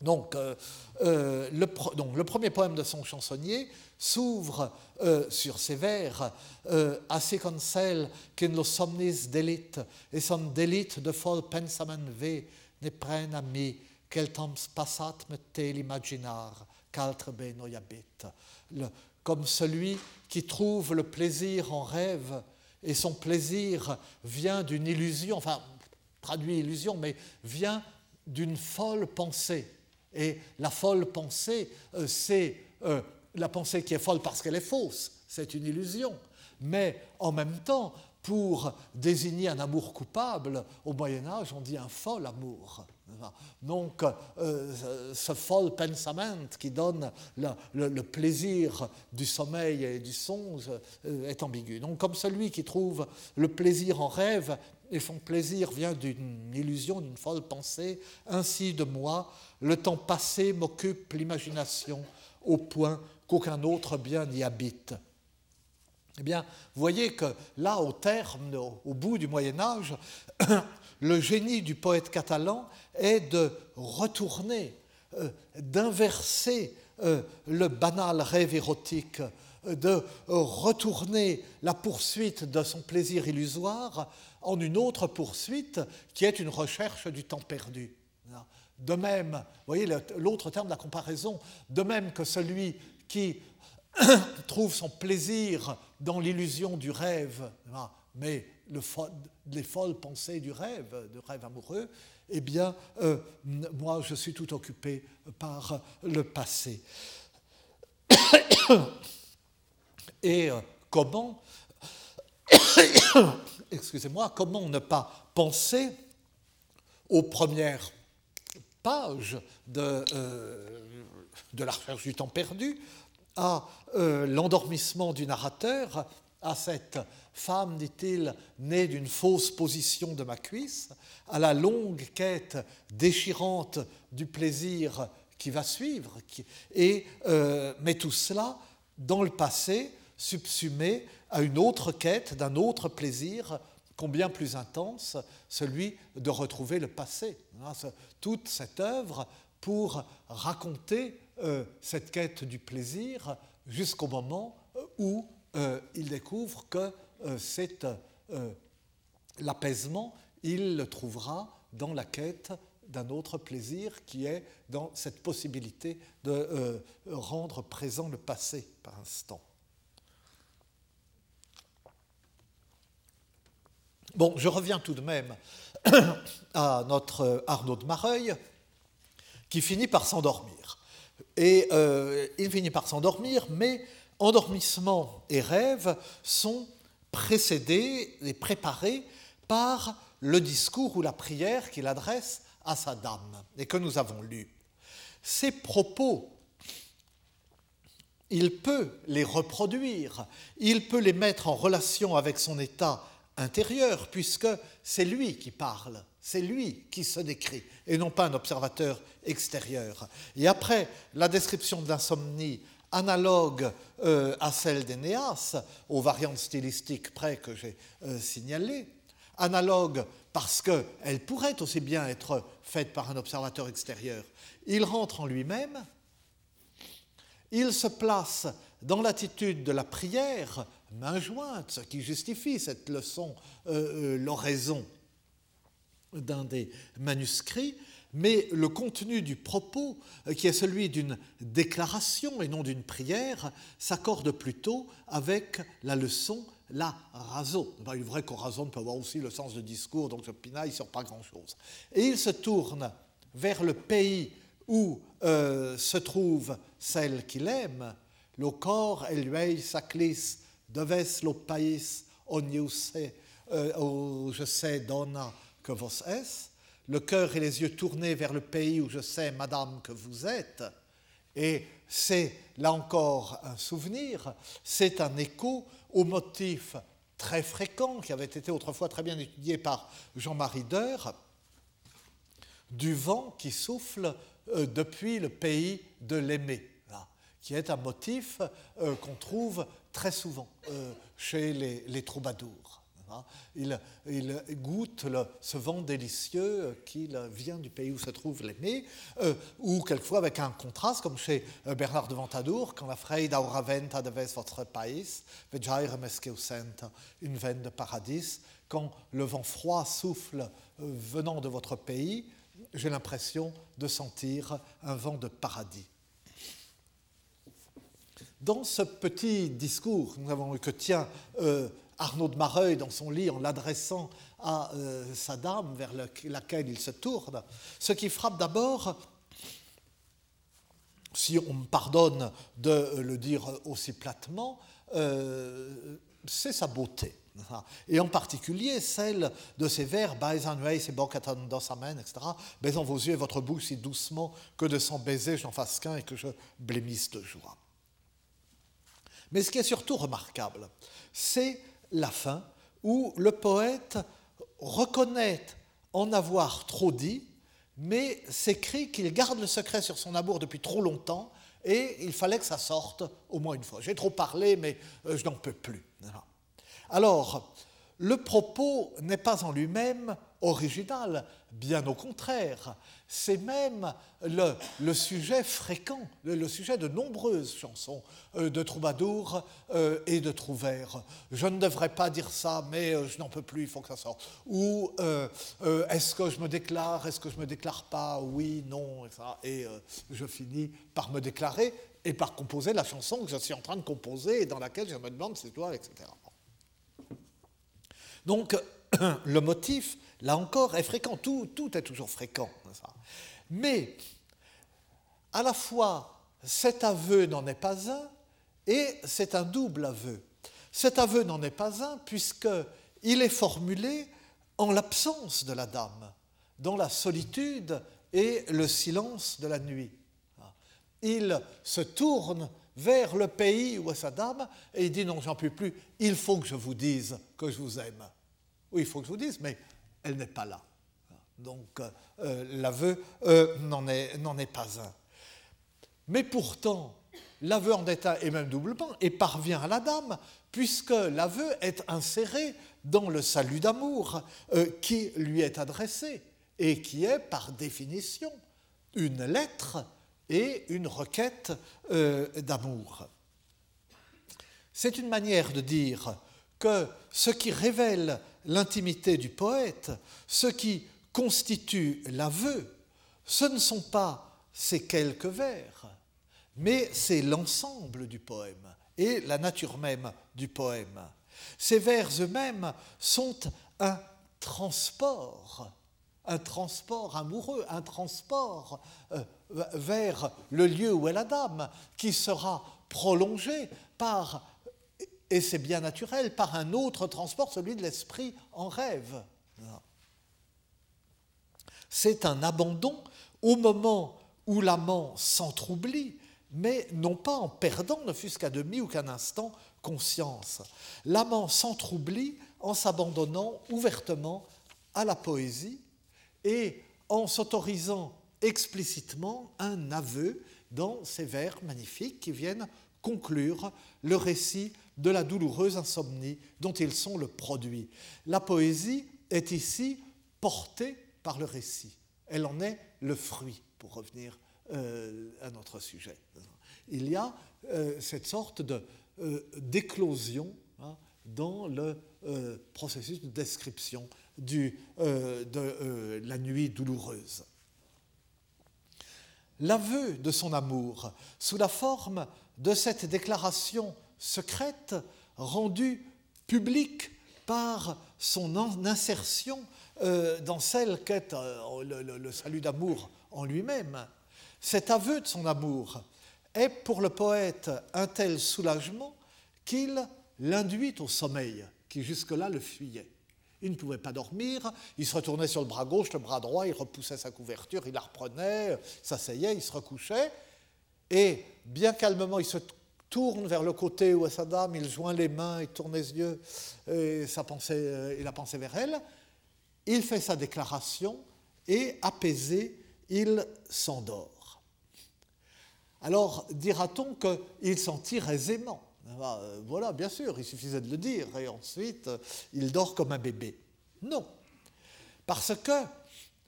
Donc, euh, euh, le, donc, le, premier poème de son chansonnier s'ouvre euh, sur ces vers assez comme celle qu'en lo somnis delit et son delit de fol pensamen ve ne prenne à mi quel temps passat me te l'imaginar qu'altre ben le comme celui qui trouve le plaisir en rêve et son plaisir vient d'une illusion, enfin traduit illusion, mais vient d'une folle pensée et la folle pensée, euh, c'est euh, la pensée qui est folle parce qu'elle est fausse, c'est une illusion. Mais en même temps, pour désigner un amour coupable, au Moyen Âge, on dit un fol amour. Donc, euh, ce fol pensament qui donne le, plaisir du sommeil et du songe est ambigu. Donc, comme celui qui trouve le plaisir en rêve et son plaisir vient d'une illusion, d'une folle pensée, ainsi de moi, le temps passé m'occupe l'imagination au point qu'aucun autre bien n'y habite. Eh bien, vous voyez que là, au terme, au, bout du Moyen Âge, le génie du poète catalan est de retourner, euh, d'inverser euh, le banal rêve érotique, de retourner la poursuite de son plaisir illusoire en une autre poursuite qui est une recherche du temps perdu. De même, vous voyez l'autre terme de la comparaison, de même que celui qui trouve son plaisir dans l'illusion du rêve, mais le les folles pensées du rêve, du rêve amoureux, eh bien, euh, moi, je suis tout occupé par le passé. Et euh, comment, excusez-moi, comment ne pas penser aux premières pages de, euh, la recherche du temps perdu, à l'endormissement du narrateur, à cette femme, dit-il, née d'une fausse position de ma cuisse, à la longue quête déchirante du plaisir qui va suivre, et, euh, mais tout cela dans le passé, subsumé à une autre quête d'un autre plaisir combien plus intense, celui de retrouver le passé. Hein, toute cette œuvre pour raconter euh, cette quête du plaisir jusqu'au moment où euh, il découvre que euh, c'est euh, l'apaisement, il le trouvera dans la quête d'un autre plaisir qui est dans cette possibilité de rendre présent le passé par instant. Bon, je reviens tout de même à notre Arnaud de Mareuil, qui finit par s'endormir. Et il finit par s'endormir, mais endormissement et rêve sont précédés et préparés par le discours ou la prière qu'il adresse à sa dame et que nous avons lu. Ces propos, il peut les reproduire, il peut les mettre en relation avec son état intérieur, puisque c'est lui qui parle, c'est lui qui se décrit, et non pas un observateur extérieur. Et après la description de l'insomnie analogue euh, à celle d'Enéas, aux variantes stylistiques près que j'ai euh, signalées, analogue parce qu'elle pourrait aussi bien être faite par un observateur extérieur. Il rentre en lui-même, il se place dans l'attitude de la prière, main jointe, ce qui justifie cette leçon, euh, l'oraison d'un des manuscrits, mais le contenu du propos, euh, qui est celui d'une déclaration et non d'une prière, s'accorde plutôt avec la leçon la raso. il est vrai qu'oraison peut avoir aussi le sens de discours, donc je pinaille sur pas grand-chose. Et il se tourne vers le pays où euh, se trouve celle qu'il aime, le corps lui saclis deves lo pays oniuse, euh, je sais donna que vos es, le cœur et les yeux tournés vers le pays où je sais, Madame, que vous êtes. Et c'est, là encore, un souvenir, c'est un écho au motif très fréquent qui avait été autrefois très bien étudié par Jean-Marie Deur, du vent qui souffle euh, depuis le pays de l'aimer, qui est un motif euh, qu'on trouve très souvent euh, chez les troubadours. Hein. Il, goûte ce vent délicieux qui vient du pays où se trouve euh, ou quelquefois avec un contraste, comme chez euh, Bernard de Ventadour, quand la Freid aura venta de votre pays, une veine de paradis, quand le vent froid souffle euh, venant de votre pays, j'ai l'impression de sentir un vent de paradis. Dans ce petit discours, nous avons que tient Arnaud de Mareuil dans son lit en l'adressant à euh, sa dame vers laquelle il se tourne. Ce qui frappe d'abord, si on me pardonne de le dire aussi platement, euh, c'est sa beauté. Et en particulier celle de ces vers amen, etc. Baisant vos yeux et votre bouche si doucement que de s'en baiser j'en fasse qu'un et que je blêmisse de joie. Mais ce qui est surtout remarquable, c'est la fin, où le poète reconnaît en avoir trop dit, mais s'écrit qu'il garde le secret sur son amour depuis trop longtemps et il fallait que ça sorte au moins une fois. J'ai trop parlé, mais euh, je n'en peux plus. Alors, le propos n'est pas en lui-même original, bien au contraire. C'est même le, sujet fréquent, le, sujet de nombreuses chansons euh, de troubadours euh, et de trouvères. Je ne devrais pas dire ça, mais euh, je n'en peux plus, il faut que ça sorte. Ou est-ce que je me déclare, est-ce que je me déclare pas, oui, non, et, et je finis par me déclarer et par composer la chanson que je suis en train de composer et dans laquelle je me demande c'est toi, etc. Donc, le motif, là encore, est fréquent. Tout, est toujours fréquent. Mais, à la fois, cet aveu n'en est pas un, et c'est un double aveu. Cet aveu n'en est pas un, puisqu'il est formulé en l'absence de la dame, dans la solitude et le silence de la nuit. Il se tourne vers le pays où est sa dame et il dit non, j'en peux plus, il faut que je vous dise que je vous aime. Oui, il faut que je vous dise, mais elle n'est pas là. Donc euh, l'aveu euh, n'en est, pas un. Mais pourtant, l'aveu en est un et même doublement et parvient à la dame, puisque l'aveu est inséré dans le salut d'amour euh, qui lui est adressé et qui est par définition une lettre et une requête d'amour. C'est une manière de dire que ce qui révèle l'intimité du poète, ce qui constitue l'aveu, ce ne sont pas ces quelques vers, mais c'est l'ensemble du poème et la nature même du poème. Ces vers eux-mêmes sont un transport, un transport amoureux, un transport euh, vers le lieu où est la dame, qui sera prolongé par, et c'est bien naturel, par un autre transport, celui de l'esprit en rêve. C'est un abandon au moment où l'amant s'entroublit, mais non pas en perdant, ne fût-ce qu'à demi ou qu'un instant, conscience. L'amant s'entroublit en s'abandonnant ouvertement à la poésie et en s'autorisant explicitement un aveu dans ces vers magnifiques qui viennent conclure le récit de la douloureuse insomnie dont ils sont le produit. La poésie est ici portée par le récit. Elle en est le fruit, pour revenir euh, à notre sujet. Il y a euh, cette sorte euh, d'éclosion hein, dans le processus de description de la nuit douloureuse l'aveu de son amour sous la forme de cette déclaration secrète rendue publique par son insertion euh, dans celle qu'est euh, le, salut d'amour en lui-même. Cet aveu de son amour est pour le poète un tel soulagement qu'il l'induit au sommeil qui jusque-là le fuyait. Il ne pouvait pas dormir, il se retournait sur le bras gauche, le bras droit, il repoussait sa couverture, il la reprenait, s'asseyait, il se recouchait, et bien calmement, il se tourne vers le côté où est sa dame, il joint les mains, il tourne les yeux, et sa pensée, il a pensé vers elle. Il fait sa déclaration, et apaisé, il s'endort. Alors dira-t-on qu'il s'en tire aisément euh, voilà, bien sûr, il suffisait de le dire, et ensuite, euh, il dort comme un bébé. Non, parce que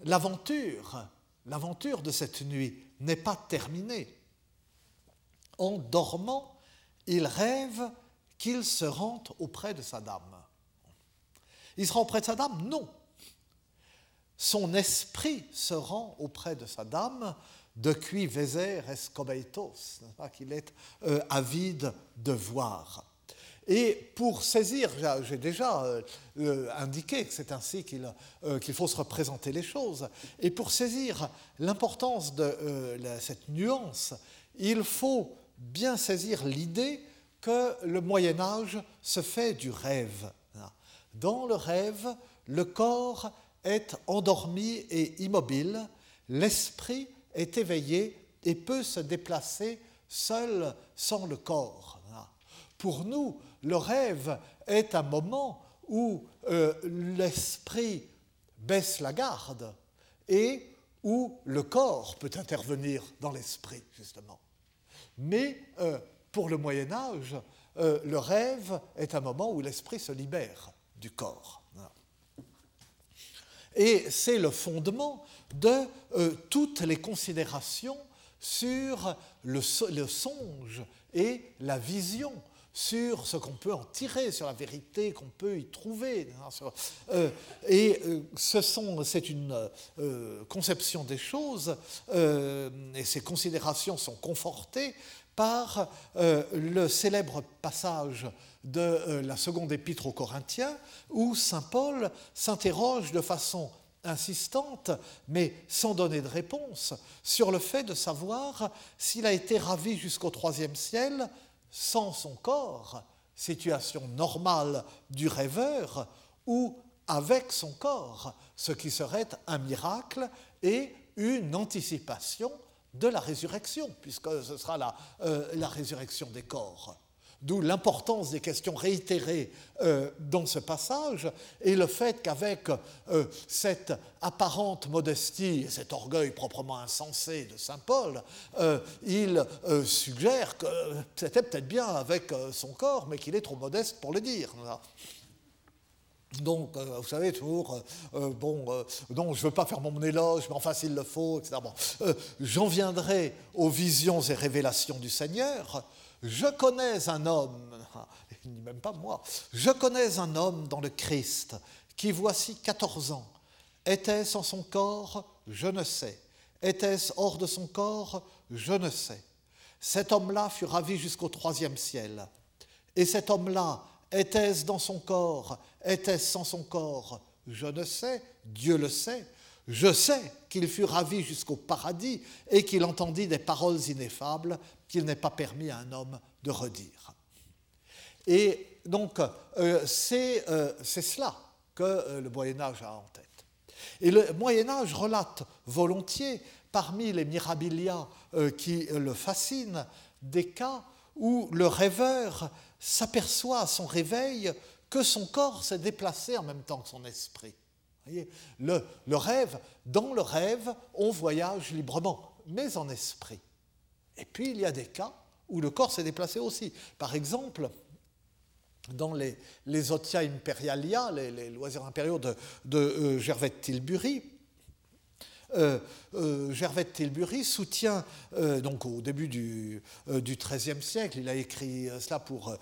l'aventure, l'aventure de cette nuit n'est pas terminée. En dormant, il rêve qu'il se rend auprès de sa dame. Il se rend auprès de sa dame Non. Son esprit se rend auprès de sa dame de qui veser escobeitos, qu'il est euh, avide de voir. Et pour saisir, j'ai déjà euh, euh, indiqué que c'est ainsi qu'il faut se représenter les choses, et pour saisir l'importance de cette nuance, il faut bien saisir l'idée que le Moyen Âge se fait du rêve. Dans le rêve, le corps est endormi et immobile, l'esprit est éveillé et peut se déplacer seul sans le corps. Pour nous, le rêve est un moment où euh, l'esprit baisse la garde et où le corps peut intervenir dans l'esprit, justement. Mais euh, pour le Moyen Âge, euh, le rêve est un moment où l'esprit se libère du corps. Et c'est le fondement de euh, toutes les considérations sur le, songe et la vision, sur ce qu'on peut en tirer, sur la vérité qu'on peut y trouver. Euh, et euh, c'est une conception des choses, et ces considérations sont confortées par euh, le célèbre passage de euh, la seconde épître aux Corinthiens, où Saint Paul s'interroge de façon insistante, mais sans donner de réponse, sur le fait de savoir s'il a été ravi jusqu'au troisième ciel sans son corps, situation normale du rêveur, ou avec son corps, ce qui serait un miracle et une anticipation de la résurrection, puisque ce sera la, euh, résurrection des corps. D'où l'importance des questions réitérées euh, dans ce passage et le fait qu'avec euh, cette apparente modestie et cet orgueil proprement insensé de Saint Paul, il suggère que c'était peut-être bien avec son corps, mais qu'il est trop modeste pour le dire. Donc, euh, vous savez, toujours, euh, euh, bon, non, je ne veux pas faire mon éloge, mais enfin, s'il le faut, etc. Bon, J'en viendrai aux visions et révélations du Seigneur. Je connais un homme, dit même pas moi, je connais un homme dans le Christ qui, voici 14 ans, était-ce en son corps? Je ne sais. Était-ce hors de son corps? Je ne sais. Cet homme-là fut ravi jusqu'au troisième ciel. Et cet homme-là était-ce dans son corps? Était-ce sans son corps? Je ne sais, Dieu le sait. Je sais qu'il fut ravi jusqu'au paradis et qu'il entendit des paroles ineffables qu'il n'est pas permis à un homme de redire. Et donc, euh, euh, c'est cela que euh, le Moyen Âge a en tête. Et le Moyen Âge relate volontiers, parmi les mirabilia qui le fascinent, des cas où le rêveur s'aperçoit à son réveil que son corps s'est déplacé en même temps que son esprit. Le, rêve, dans le rêve, on voyage librement, mais en esprit. Et puis il y a des cas où le corps s'est déplacé aussi. Par exemple, dans les, Otia Imperialia, les, loisirs impériaux de, de euh, Tilbury, Gervais de Tilbury soutient, euh, donc au début du, XIIIe siècle, il a écrit cela pour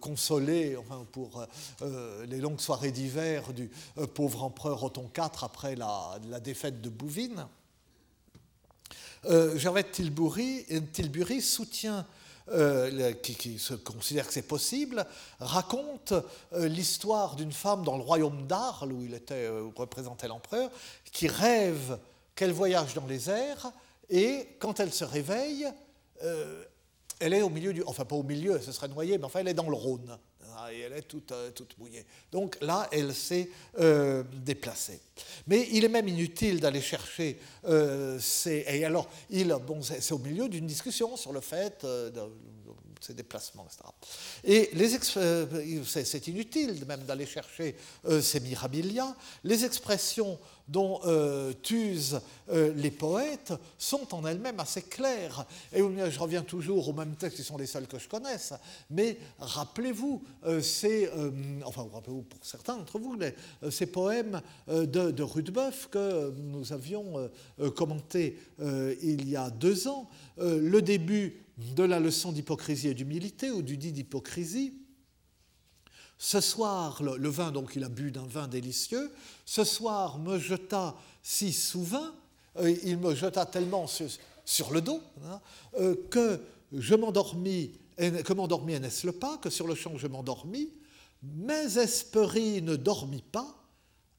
consoler, enfin pour les longues soirées d'hiver du pauvre empereur Othon IV après la, défaite de Bouvines. Gervais de Tilbury, Tilbury soutient qui, se considère que c'est possible, raconte l'histoire d'une femme dans le royaume d'Arles, où il était représentait l'empereur, qui rêve qu'elle voyage dans les airs et quand elle se réveille, euh, elle est au milieu du. Enfin, pas au milieu, ce serait noyé, mais enfin, elle est dans le Rhône. Ah, et elle est toute, euh, toute mouillée. Donc là, elle s'est euh, déplacée. Mais il est même inutile d'aller chercher ces. Et alors, bon, c'est au milieu d'une discussion sur le fait ces déplacements, etc. Et les c'est inutile même d'aller chercher ces mirabilia. Les expressions dont euh, t'usent euh, les poètes sont en elles-mêmes assez claires. Et je reviens toujours aux mêmes textes qui sont les seuls que je connaisse, mais rappelez-vous, euh, enfin, rappelez-vous pour certains d'entre vous, ces poèmes de, de Rudebeuf que nous avions commentés il y a deux ans, le début de la leçon d'hypocrisie et d'humilité, ou du dit d'hypocrisie, ce soir, le, vin, donc il a bu d'un vin délicieux, ce soir me jeta si souvent, euh, il me jeta tellement sur, le dos, hein, euh, que je m'endormis, que m'endormis n'est-ce le pas, que sur le champ je m'endormis, mes esprits ne dormit pas,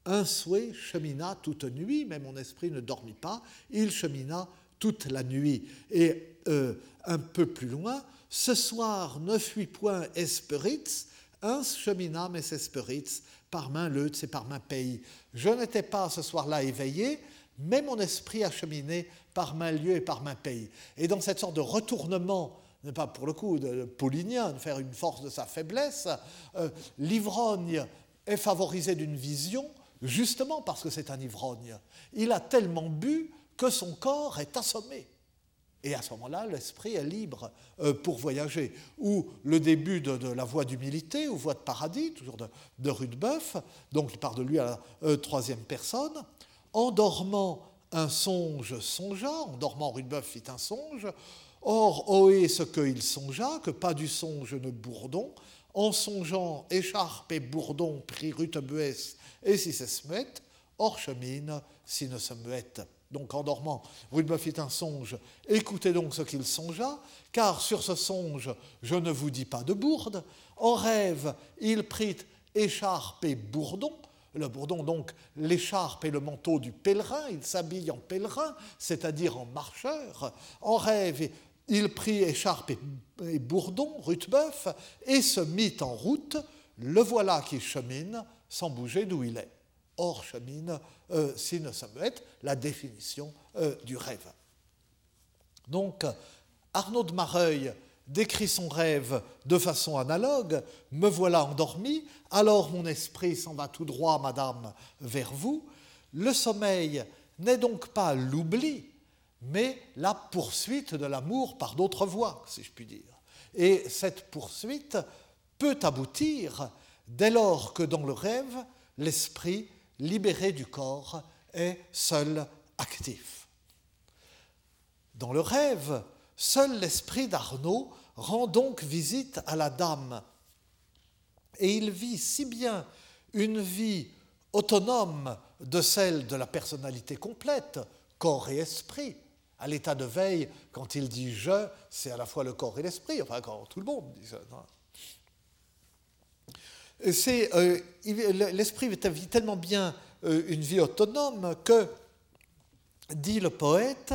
un souhait chemina toute nuit, mais mon esprit ne dormit pas, il chemina toute la nuit. Et euh, un peu plus loin, ce soir ne fuit point espérits, Uns cheminam es esperits, par main leutz et par main pays. Je n'étais pas ce soir-là éveillé, mais mon esprit a cheminé par main lieu et par main pays. Et dans cette sorte de retournement, pas pour le coup de paulinien, de faire une force de sa faiblesse, euh, l'ivrogne est favorisé d'une vision, justement parce que c'est un ivrogne. Il a tellement bu que son corps est assommé. Et à ce moment-là, l'esprit est libre euh, pour voyager. Ou le début de, la voie d'humilité, ou voie de paradis, toujours de, de Rudebeuf, donc il part de lui à la euh, troisième personne. En dormant, un songe songea, en dormant, Rudebeuf fit un songe. Or, ohé ce qu'il songea, que pas du songe ne bourdon. En songeant, écharpe et bourdon prit Rutebues et si se met, hors chemine, si ne se muette. Donc en dormant, me fîtes un songe, écoutez donc ce qu'il songea, car sur ce songe, je ne vous dis pas de bourde. En rêve, il prit écharpe et bourdon. Le bourdon, donc, l'écharpe et le manteau du pèlerin, il s'habille en pèlerin, c'est-à-dire en marcheur. En rêve, il prit écharpe et bourdon, Ruthbeuf, et se mit en route. Le voilà qui chemine sans bouger d'où il est. Or, chemine, euh, signe muette, la définition euh, du rêve. Donc, Arnaud de Mareuil décrit son rêve de façon analogue. Me voilà endormi, alors mon esprit s'en va tout droit, madame, vers vous. Le sommeil n'est donc pas l'oubli, mais la poursuite de l'amour par d'autres voies, si je puis dire. Et cette poursuite peut aboutir dès lors que dans le rêve, l'esprit libéré du corps est seul actif. Dans le rêve, seul l'esprit d'Arnaud rend donc visite à la dame. Et il vit si bien une vie autonome de celle de la personnalité complète, corps et esprit. À l'état de veille, quand il dit je, c'est à la fois le corps et l'esprit, enfin quand tout le monde dit ça. Euh, l'esprit vit tellement bien euh, une vie autonome que, dit le poète,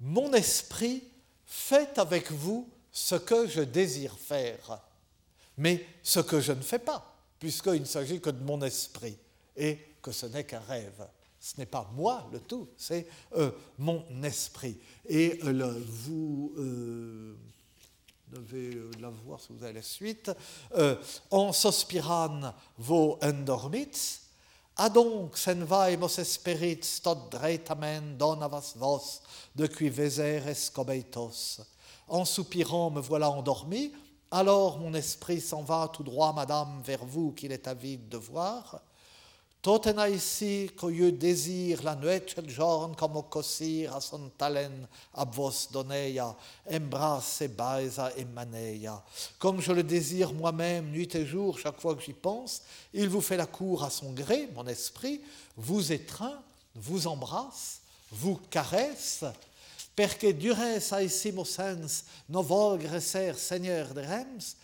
mon esprit fait avec vous ce que je désire faire, mais ce que je ne fais pas, puisqu'il ne s'agit que de mon esprit, et que ce n'est qu'un rêve. Ce n'est pas moi le tout, c'est euh, mon esprit. Et euh, vous devez la voir si vous avez la suite. en sospiran vo endormits, adonc sen vaimos esperit donavas vos de qui veser escobeitos en soupirant, me voilà endormi. Alors mon esprit s'en va tout droit, madame, vers vous qu'il est avide de voir. Totena ici que je désire la nuit el giorn comme cosir a son talen ab vos embrasse baisa et maneia. Comme je le désire moi-même nuit et jour chaque fois que j'y pense, il vous fait la cour à son gré, mon esprit, vous étreint, vous embrasse, vous caresse, perché dures aissimo sens no volgre seigneur de rems,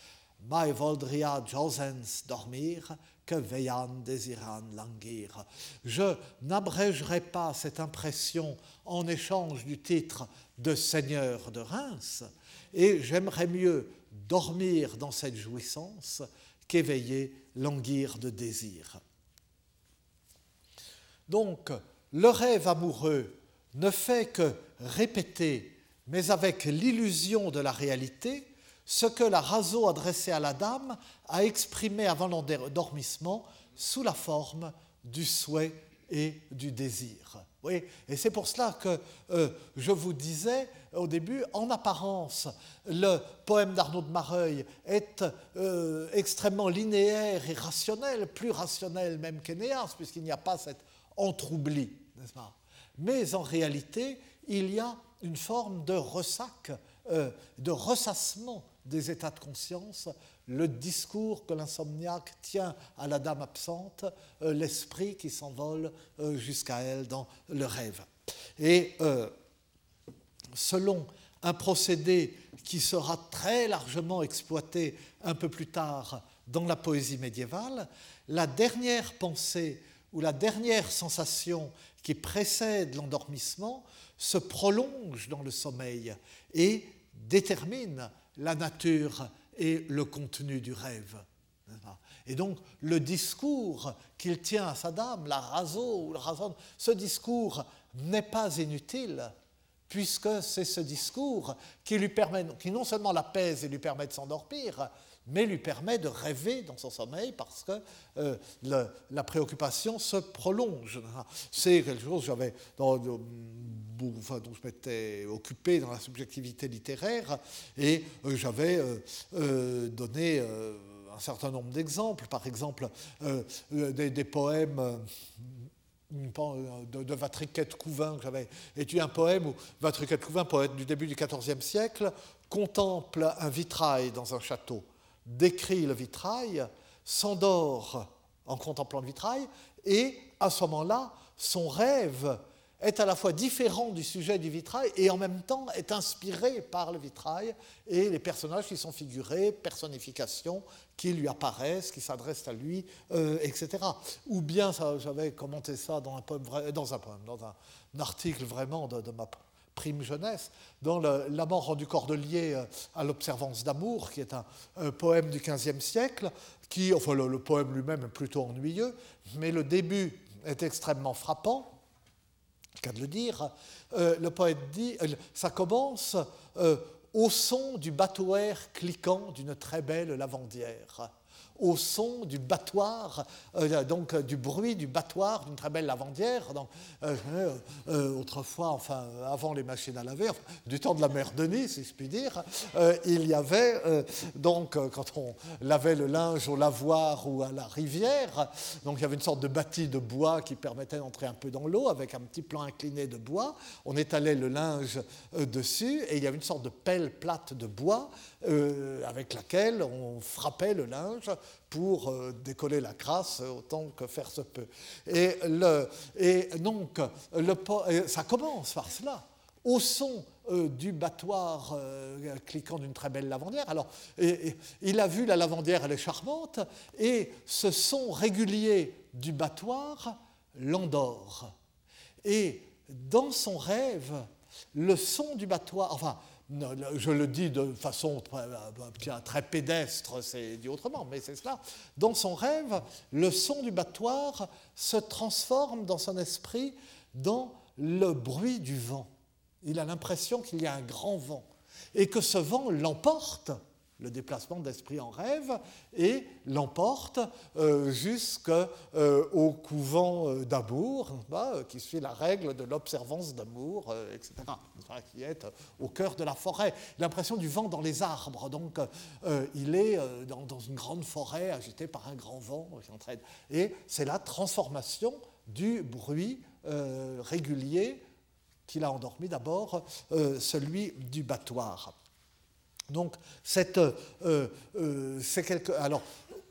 mai voldria josens dormir, que veillant désirant languir. Je n'abrégerai pas cette impression en échange du titre de seigneur de Reims, et j'aimerais mieux dormir dans cette jouissance qu'éveiller languir de désir. Donc, le rêve amoureux ne fait que répéter, mais avec l'illusion de la réalité, ce que la raso adressée à la dame a exprimé avant l'endormissement sous la forme du souhait et du désir. Et c'est pour cela que euh, je vous disais au début, en apparence, le poème d'Arnaud de Mareuil est euh, extrêmement linéaire et rationnel, plus rationnel même qu'Énéas, puisqu'il n'y a pas cet entroubli, n'est-ce pas? Mais en réalité, il y a une forme de ressac, euh, de ressassement des états de conscience, le discours que l'insomniaque tient à la dame absente, euh, l'esprit qui s'envole euh, jusqu'à elle dans le rêve. Et selon un procédé qui sera très largement exploité un peu plus tard dans la poésie médiévale, la dernière pensée ou la dernière sensation qui précède l'endormissement se prolonge dans le sommeil et détermine la nature et le contenu du rêve. Et donc, le discours qu'il tient à sa dame, la raso ou la ce discours n'est pas inutile, puisque c'est ce discours qui lui permet, qui non seulement l'apaise et lui permet de s'endormir, mais lui permet de rêver dans son sommeil parce que euh, la préoccupation se prolonge. C'est quelque chose j'avais dans, dont je m'étais occupé dans la subjectivité littéraire et euh, j'avais euh, donné un certain nombre d'exemples, par exemple des, poèmes de, de Vatriquet Couvin, j'avais étudié un poème où Vatriquet Couvin, poète du début du XIVe siècle, contemple un vitrail dans un château décrit le vitrail, s'endort en contemplant le vitrail, et à ce moment-là, son rêve est à la fois différent du sujet du vitrail et en même temps est inspiré par le vitrail et les personnages qui sont figurés, personnifications qui lui apparaissent, qui s'adressent à lui, euh, etc. Ou bien, j'avais commenté ça dans un poème, dans un, poème, dans un, article vraiment de, ma prime jeunesse, dans La mort rendu cordelier euh, à l'observance d'amour, qui est un, poème du XVe siècle, qui, enfin le poème lui-même est plutôt ennuyeux, mais le début est extrêmement frappant cas de le dire, euh, le poète dit, euh, ça commence euh, au son du batouère cliquant d'une très belle lavandière au son du battoir, euh, donc euh, du bruit du battoir d'une très belle lavandière. Donc, euh, autrefois, enfin, avant les machines à laver, du temps de la mère Denis, si je puis dire, il y avait, donc, quand on lavait le linge au lavoir ou à la rivière, donc il y avait une sorte de bâti de bois qui permettait d'entrer un peu dans l'eau avec un petit plan incliné de bois. On étalait le linge dessus et il y avait une sorte de pelle plate de bois avec laquelle on frappait le linge pour euh, décoller la crasse autant que faire se peut. Et, le, et donc, le, ça commence par cela, au son euh, du battoir euh, cliquant d'une très belle lavandière. Alors, il a vu la lavandière, elle est charmante, et ce son régulier du battoir l'endort. Et dans son rêve, le son du battoir, enfin, je le dis de façon très, pédestre, c'est dit autrement, mais c'est cela. Dans son rêve, le son du battoir se transforme dans son esprit dans le bruit du vent. Il a l'impression qu'il y a un grand vent et que ce vent l'emporte le déplacement d'esprit en rêve et l'emporte euh, jusqu'au euh, couvent euh, d'amour, qui suit la règle de l'observance d'amour, etc., qui est au cœur de la forêt. L'impression du vent dans les arbres, donc il est dans, une grande forêt agitée par un grand vent. Et c'est la transformation du bruit régulier qu'il a endormi d'abord, celui du battoir. Donc, cette, euh, euh, quelque. Alors,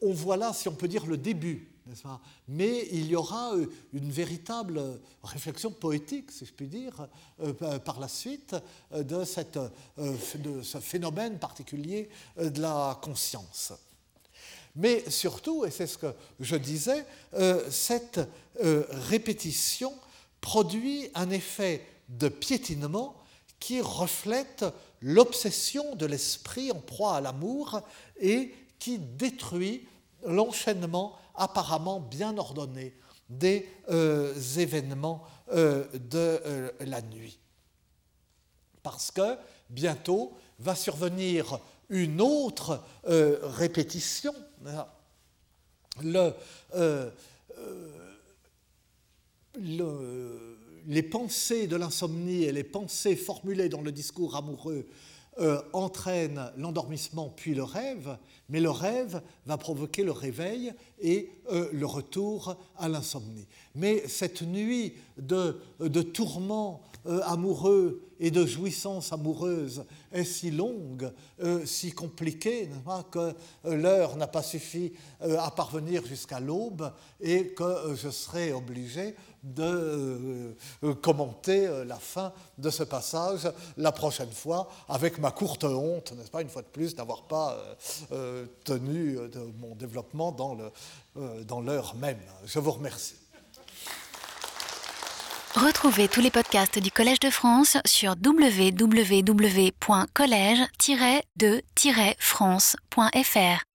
on voit là, si on peut dire, le début, Mais il y aura euh, une véritable réflexion poétique, si je puis dire, par la suite de, de ce phénomène particulier de la conscience. Mais surtout, et c'est ce que je disais, cette répétition produit un effet de piétinement qui reflète l'obsession de l'esprit en proie à l'amour et qui détruit l'enchaînement apparemment bien ordonné des euh, événements euh, de euh, la nuit. Parce que bientôt va survenir une autre répétition. Le, le les pensées de l'insomnie et les pensées formulées dans le discours amoureux euh, entraînent l'endormissement puis le rêve, mais le rêve va provoquer le réveil et euh, le retour à l'insomnie. Mais cette nuit de, tourments euh, amoureux et de jouissance amoureuse est si longue, si compliquée, que l'heure n'a pas suffi à parvenir jusqu'à l'aube et que je serai obligé de euh, commenter euh, la fin de ce passage la prochaine fois avec ma courte honte, n'est-ce pas, une fois de plus, d'avoir pas euh, tenu mon développement dans l'heure même. Je vous remercie. Retrouvez tous les podcasts du Collège de France sur www.collège-de-france.fr.